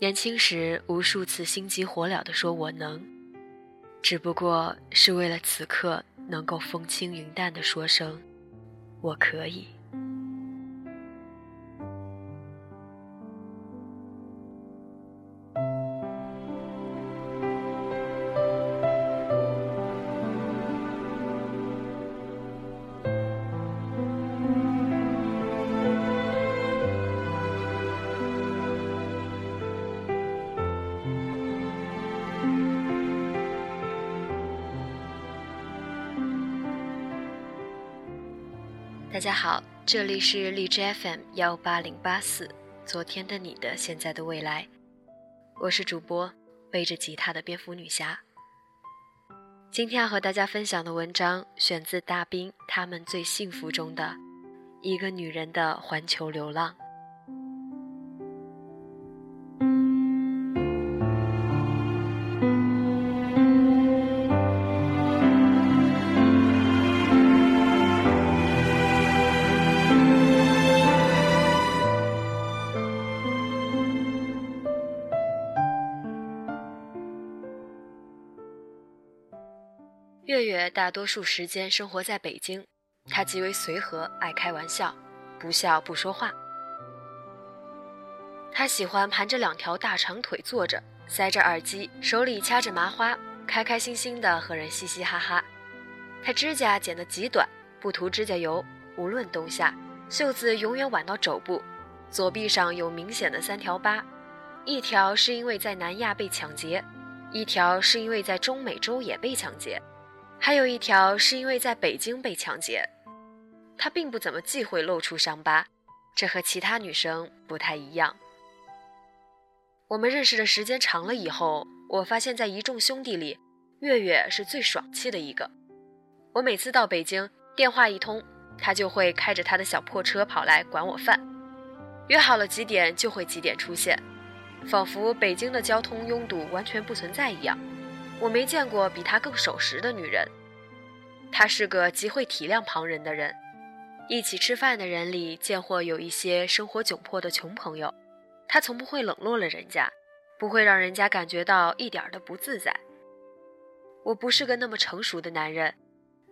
年轻时无数次心急火燎地说我能，只不过是为了此刻能够风轻云淡地说声我可以。大家好，这里是荔枝 FM 幺八零八四，昨天的你的现在的未来，我是主播背着吉他的蝙蝠女侠。今天要和大家分享的文章选自大兵他们最幸福中的一个女人的环球流浪。大多数时间生活在北京，他极为随和，爱开玩笑，不笑不说话。他喜欢盘着两条大长腿坐着，塞着耳机，手里掐着麻花，开开心心的和人嘻嘻哈哈。他指甲剪得极短，不涂指甲油，无论冬夏，袖子永远挽到肘部，左臂上有明显的三条疤，一条是因为在南亚被抢劫，一条是因为在中美洲也被抢劫。还有一条是因为在北京被抢劫，她并不怎么忌讳露出伤疤，这和其他女生不太一样。我们认识的时间长了以后，我发现，在一众兄弟里，月月是最爽气的一个。我每次到北京，电话一通，他就会开着他的小破车跑来管我饭，约好了几点就会几点出现，仿佛北京的交通拥堵完全不存在一样。我没见过比她更守时的女人。她是个极会体谅旁人的人。一起吃饭的人里，见或有一些生活窘迫的穷朋友，她从不会冷落了人家，不会让人家感觉到一点的不自在。我不是个那么成熟的男人，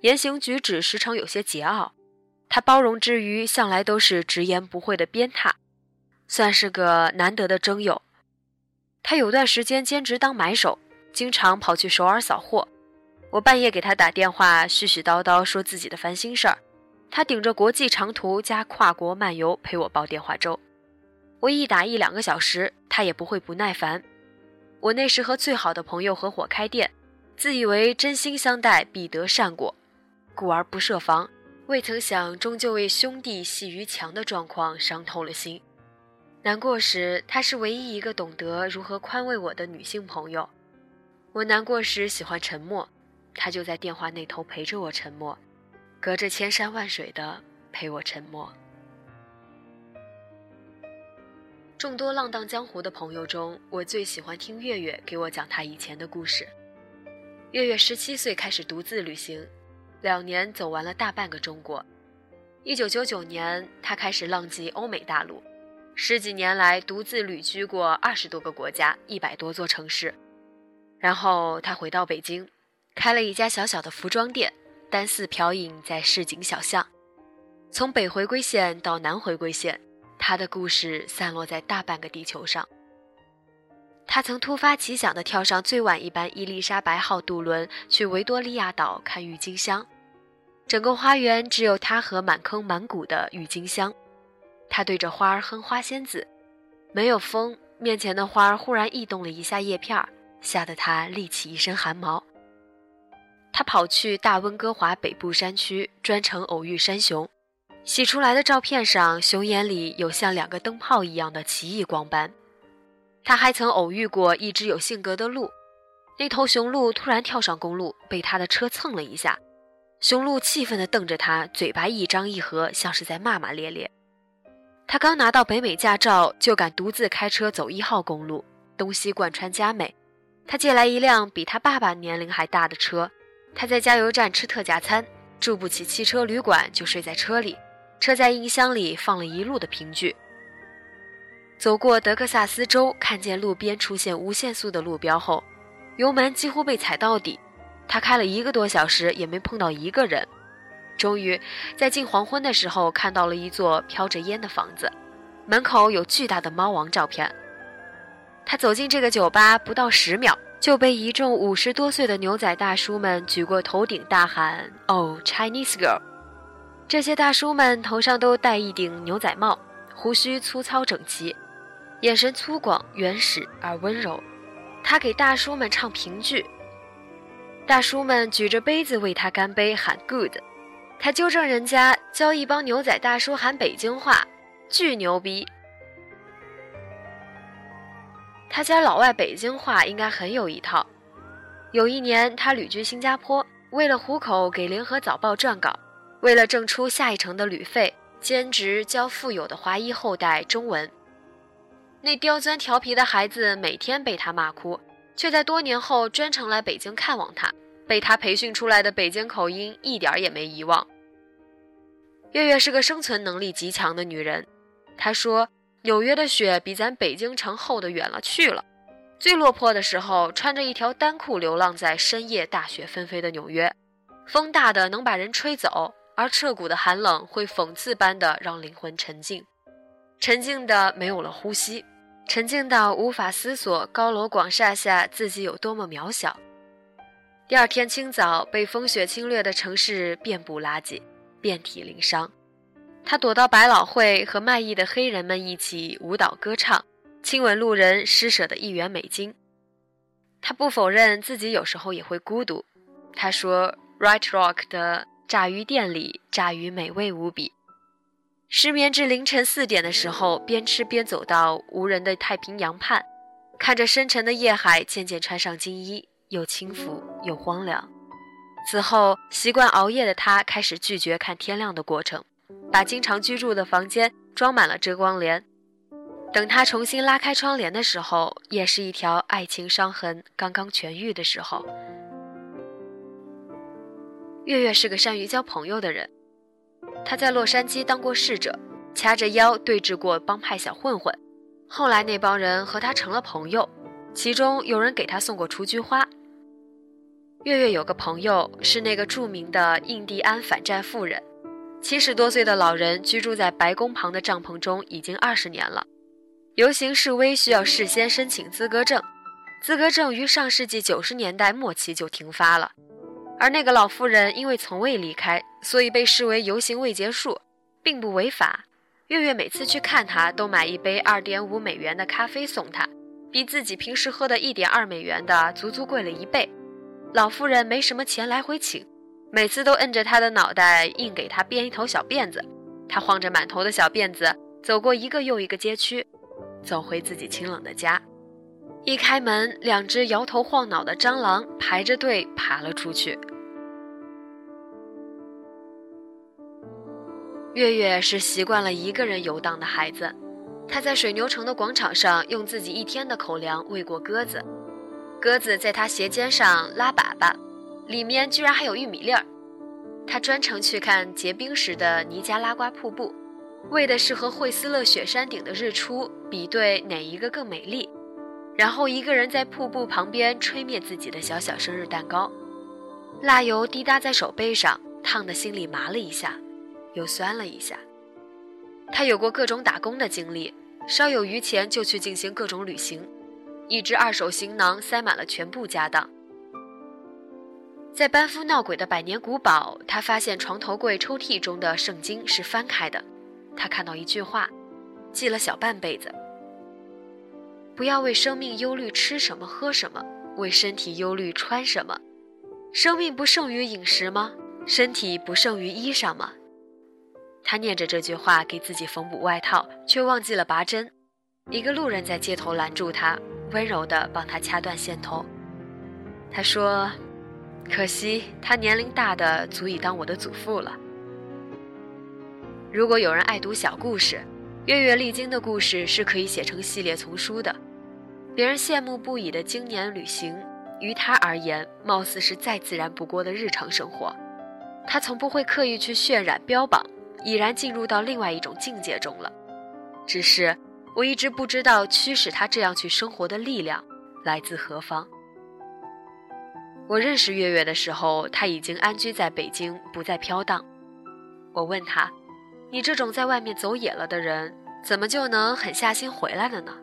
言行举止时常有些桀骜。他包容之余，向来都是直言不讳的鞭挞，算是个难得的征友。他有段时间兼职当买手。经常跑去首尔扫货，我半夜给他打电话，絮絮叨叨说自己的烦心事儿，他顶着国际长途加跨国漫游陪我煲电话粥。我一打一两个小时，他也不会不耐烦。我那时和最好的朋友合伙开店，自以为真心相待必得善果，故而不设防，未曾想终究为兄弟戏于墙的状况伤透了心。难过时，她是唯一一个懂得如何宽慰我的女性朋友。我难过时喜欢沉默，他就在电话那头陪着我沉默，隔着千山万水的陪我沉默。众多浪荡江湖的朋友中，我最喜欢听月月给我讲她以前的故事。月月十七岁开始独自旅行，两年走完了大半个中国。一九九九年，他开始浪迹欧美大陆，十几年来独自旅居过二十多个国家，一百多座城市。然后他回到北京，开了一家小小的服装店，单四漂影在市井小巷。从北回归线到南回归线，他的故事散落在大半个地球上。他曾突发奇想地跳上最晚一班伊丽莎白号渡轮去维多利亚岛看郁金香，整个花园只有他和满坑满谷的郁金香。他对着花儿哼花仙子，没有风，面前的花儿忽然异动了一下叶片儿。吓得他立起一身汗毛。他跑去大温哥华北部山区，专程偶遇山熊。洗出来的照片上，熊眼里有像两个灯泡一样的奇异光斑。他还曾偶遇过一只有性格的鹿。那头雄鹿突然跳上公路，被他的车蹭了一下。雄鹿气愤地瞪着他，嘴巴一张一合，像是在骂骂咧咧。他刚拿到北美驾照，就敢独自开车走一号公路，东西贯穿加美。他借来一辆比他爸爸年龄还大的车，他在加油站吃特价餐，住不起汽车旅馆就睡在车里，车载音箱里放了一路的评剧。走过德克萨斯州，看见路边出现无限速的路标后，油门几乎被踩到底。他开了一个多小时，也没碰到一个人。终于，在近黄昏的时候，看到了一座飘着烟的房子，门口有巨大的猫王照片。他走进这个酒吧不到十秒，就被一众五十多岁的牛仔大叔们举过头顶，大喊：“Oh Chinese girl！” 这些大叔们头上都戴一顶牛仔帽，胡须粗糙整齐。眼神粗犷、原始而温柔，他给大叔们唱评剧，大叔们举着杯子为他干杯，喊 “good”。他纠正人家，教一帮牛仔大叔喊北京话，巨牛逼。他家老外北京话应该很有一套。有一年，他旅居新加坡，为了糊口给《联合早报》撰稿，为了挣出下一程的旅费，兼职教富有的华裔后代中文。那刁钻调皮的孩子每天被他骂哭，却在多年后专程来北京看望他。被他培训出来的北京口音一点也没遗忘。月月是个生存能力极强的女人，她说：“纽约的雪比咱北京城厚的远了去了。最落魄的时候，穿着一条单裤流浪在深夜大雪纷飞的纽约，风大的能把人吹走，而彻骨的寒冷会讽刺般的让灵魂沉静。”沉静的没有了呼吸，沉静到无法思索高楼广厦下自己有多么渺小。第二天清早，被风雪侵略的城市遍布垃圾，遍体鳞伤。他躲到百老汇，和卖艺的黑人们一起舞蹈歌唱，亲吻路人施舍的一元美金。他不否认自己有时候也会孤独。他说：“Right Rock 的炸鱼店里，炸鱼美味无比。”失眠至凌晨四点的时候，边吃边走到无人的太平洋畔，看着深沉的夜海，渐渐穿上金衣，又轻浮又荒凉。此后，习惯熬夜的他开始拒绝看天亮的过程，把经常居住的房间装满了遮光帘。等他重新拉开窗帘的时候，也是一条爱情伤痕刚刚痊愈的时候。月月是个善于交朋友的人。他在洛杉矶当过侍者，掐着腰对峙过帮派小混混，后来那帮人和他成了朋友，其中有人给他送过雏菊花。月月有个朋友是那个著名的印第安反战妇人，七十多岁的老人居住在白宫旁的帐篷中已经二十年了。游行示威需要事先申请资格证，资格证于上世纪九十年代末期就停发了。而那个老妇人因为从未离开，所以被视为游行未结束，并不违法。月月每次去看她，都买一杯二点五美元的咖啡送她，比自己平时喝的一点二美元的足足贵了一倍。老妇人没什么钱来回请，每次都摁着他的脑袋，硬给他编一头小辫子。他晃着满头的小辫子，走过一个又一个街区，走回自己清冷的家。一开门，两只摇头晃脑的蟑螂排着队爬了出去。月月是习惯了一个人游荡的孩子，他在水牛城的广场上用自己一天的口粮喂过鸽子，鸽子在他鞋尖上拉粑粑，里面居然还有玉米粒儿。他专程去看结冰时的尼加拉瓜瀑布，为的是和惠斯勒雪山顶的日出比对哪一个更美丽。然后一个人在瀑布旁边吹灭自己的小小生日蛋糕，蜡油滴答在手背上，烫得心里麻了一下，又酸了一下。他有过各种打工的经历，稍有余钱就去进行各种旅行，一只二手行囊塞满了全部家当。在班夫闹鬼的百年古堡，他发现床头柜抽屉中的圣经是翻开的，他看到一句话，记了小半辈子。不要为生命忧虑吃什么喝什么，为身体忧虑穿什么。生命不胜于饮食吗？身体不胜于衣裳吗？他念着这句话，给自己缝补外套，却忘记了拔针。一个路人在街头拦住他，温柔地帮他掐断线头。他说：“可惜他年龄大的足以当我的祖父了。”如果有人爱读小故事，月月历经的故事是可以写成系列丛书的。别人羡慕不已的经年旅行，于他而言，貌似是再自然不过的日常生活。他从不会刻意去渲染标榜，已然进入到另外一种境界中了。只是我一直不知道驱使他这样去生活的力量来自何方。我认识月月的时候，他已经安居在北京，不再飘荡。我问他：“你这种在外面走野了的人，怎么就能狠下心回来了呢？”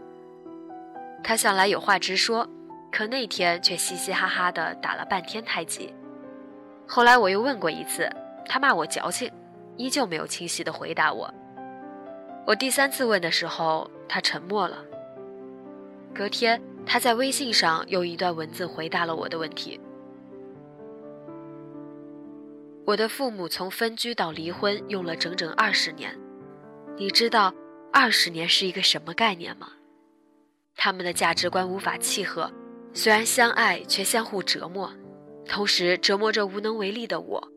他向来有话直说，可那天却嘻嘻哈哈的打了半天太极。后来我又问过一次，他骂我矫情，依旧没有清晰的回答我。我第三次问的时候，他沉默了。隔天，他在微信上用一段文字回答了我的问题。我的父母从分居到离婚用了整整二十年，你知道二十年是一个什么概念吗？他们的价值观无法契合，虽然相爱却相互折磨，同时折磨着无能为力的我，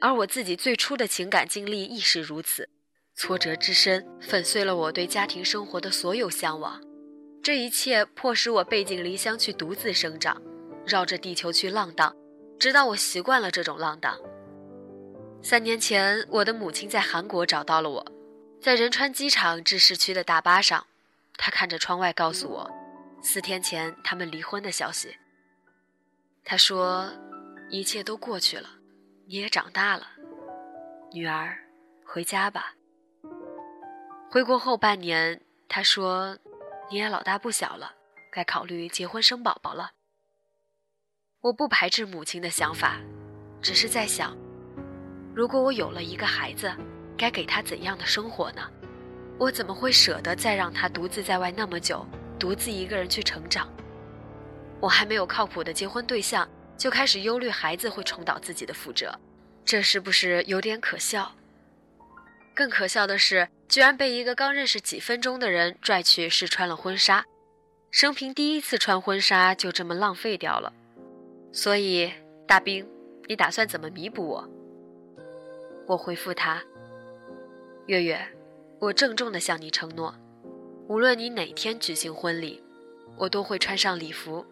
而我自己最初的情感经历亦是如此，挫折之深粉碎了我对家庭生活的所有向往，这一切迫使我背井离乡去独自生长，绕着地球去浪荡，直到我习惯了这种浪荡。三年前，我的母亲在韩国找到了我，在仁川机场至市区的大巴上，她看着窗外告诉我，四天前他们离婚的消息。她说：“一切都过去了，你也长大了，女儿，回家吧。”回国后半年，她说：“你也老大不小了，该考虑结婚生宝宝了。”我不排斥母亲的想法，只是在想。如果我有了一个孩子，该给他怎样的生活呢？我怎么会舍得再让他独自在外那么久，独自一个人去成长？我还没有靠谱的结婚对象，就开始忧虑孩子会重蹈自己的覆辙，这是不是有点可笑？更可笑的是，居然被一个刚认识几分钟的人拽去试穿了婚纱，生平第一次穿婚纱就这么浪费掉了。所以，大兵，你打算怎么弥补我？我回复他：“月月，我郑重地向你承诺，无论你哪天举行婚礼，我都会穿上礼服，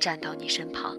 站到你身旁。”